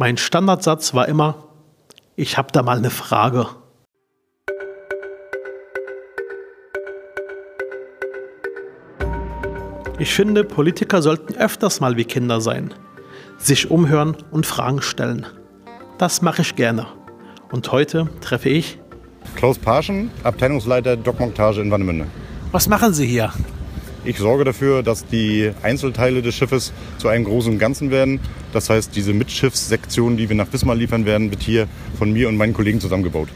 Mein Standardsatz war immer, ich habe da mal eine Frage. Ich finde, Politiker sollten öfters mal wie Kinder sein, sich umhören und Fragen stellen. Das mache ich gerne. Und heute treffe ich Klaus Parschen, Abteilungsleiter Dockmontage in Warnemünde. Was machen Sie hier? Ich sorge dafür, dass die Einzelteile des Schiffes zu einem großen Ganzen werden. Das heißt, diese Mitschiffssektion, die wir nach Wismar liefern werden, wird hier von mir und meinen Kollegen zusammengebaut.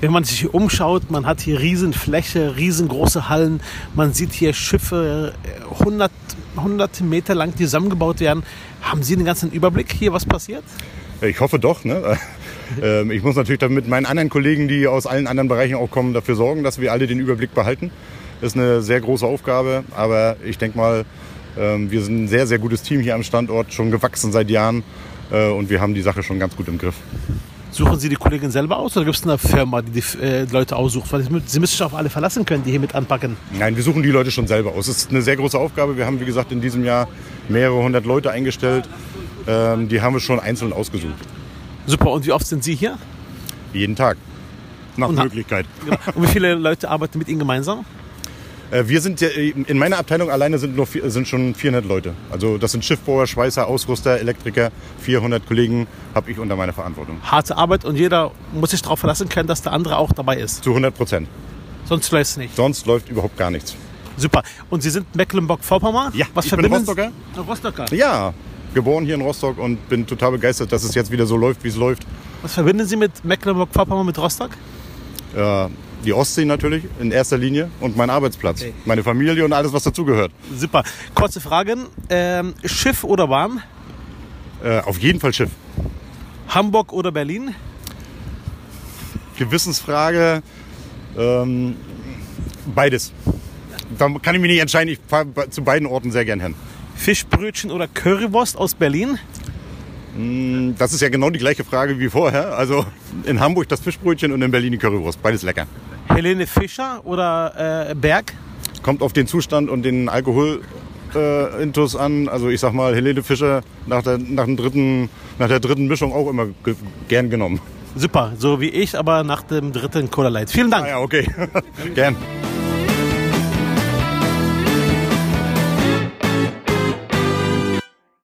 Wenn man sich hier umschaut, man hat hier Riesenfläche, riesengroße Hallen. Man sieht hier Schiffe 100, 100 Meter lang zusammengebaut werden. Haben Sie einen ganzen Überblick hier, was passiert? Ich hoffe doch. Ne? Ähm, ich muss natürlich mit meinen anderen Kollegen, die aus allen anderen Bereichen auch kommen, dafür sorgen, dass wir alle den Überblick behalten. Das ist eine sehr große Aufgabe, aber ich denke mal, ähm, wir sind ein sehr, sehr gutes Team hier am Standort, schon gewachsen seit Jahren äh, und wir haben die Sache schon ganz gut im Griff. Suchen Sie die Kollegin selber aus oder gibt es eine Firma, die die äh, Leute aussucht? Weil Sie müssen sich auf alle verlassen können, die hier mit anpacken. Nein, wir suchen die Leute schon selber aus. Es ist eine sehr große Aufgabe. Wir haben, wie gesagt, in diesem Jahr mehrere hundert Leute eingestellt. Ähm, die haben wir schon einzeln ausgesucht. Super. Und wie oft sind Sie hier? Jeden Tag. Nach und Möglichkeit. Und wie viele Leute arbeiten mit Ihnen gemeinsam? Äh, wir sind in meiner Abteilung alleine sind, nur, sind schon 400 Leute. Also das sind Schiffbauer, Schweißer, Ausrüster, Elektriker. 400 Kollegen habe ich unter meiner Verantwortung. Harte Arbeit und jeder muss sich darauf verlassen können, dass der andere auch dabei ist. Zu 100 Prozent. Sonst läuft es nicht. Sonst läuft überhaupt gar nichts. Super. Und Sie sind Mecklenburg-Vorpommern? Ja, Was ich bin Rostocker. Rostocker? Ja, geboren hier in Rostock und bin total begeistert, dass es jetzt wieder so läuft, wie es läuft. Was verbinden Sie mit Mecklenburg-Vorpommern mit Rostock? Äh, die Ostsee natürlich in erster Linie und mein Arbeitsplatz, okay. meine Familie und alles, was dazugehört. Super. Kurze Fragen. Ähm, Schiff oder Bahn? Äh, auf jeden Fall Schiff. Hamburg oder Berlin? Gewissensfrage. Ähm, beides. Da kann ich mich nicht entscheiden. Ich fahre zu beiden Orten sehr gern hin. Fischbrötchen oder Currywurst aus Berlin? Hm, das ist ja genau die gleiche Frage wie vorher. Also in Hamburg das Fischbrötchen und in Berlin die Currywurst. Beides lecker. Helene Fischer oder äh, Berg? Kommt auf den Zustand und den Alkohol äh, Intus an. Also ich sag mal, Helene Fischer nach der, nach, dem dritten, nach der dritten Mischung auch immer ge gern genommen. Super, so wie ich, aber nach dem dritten Cola Light. Vielen Dank. Ah, ja, okay. gern.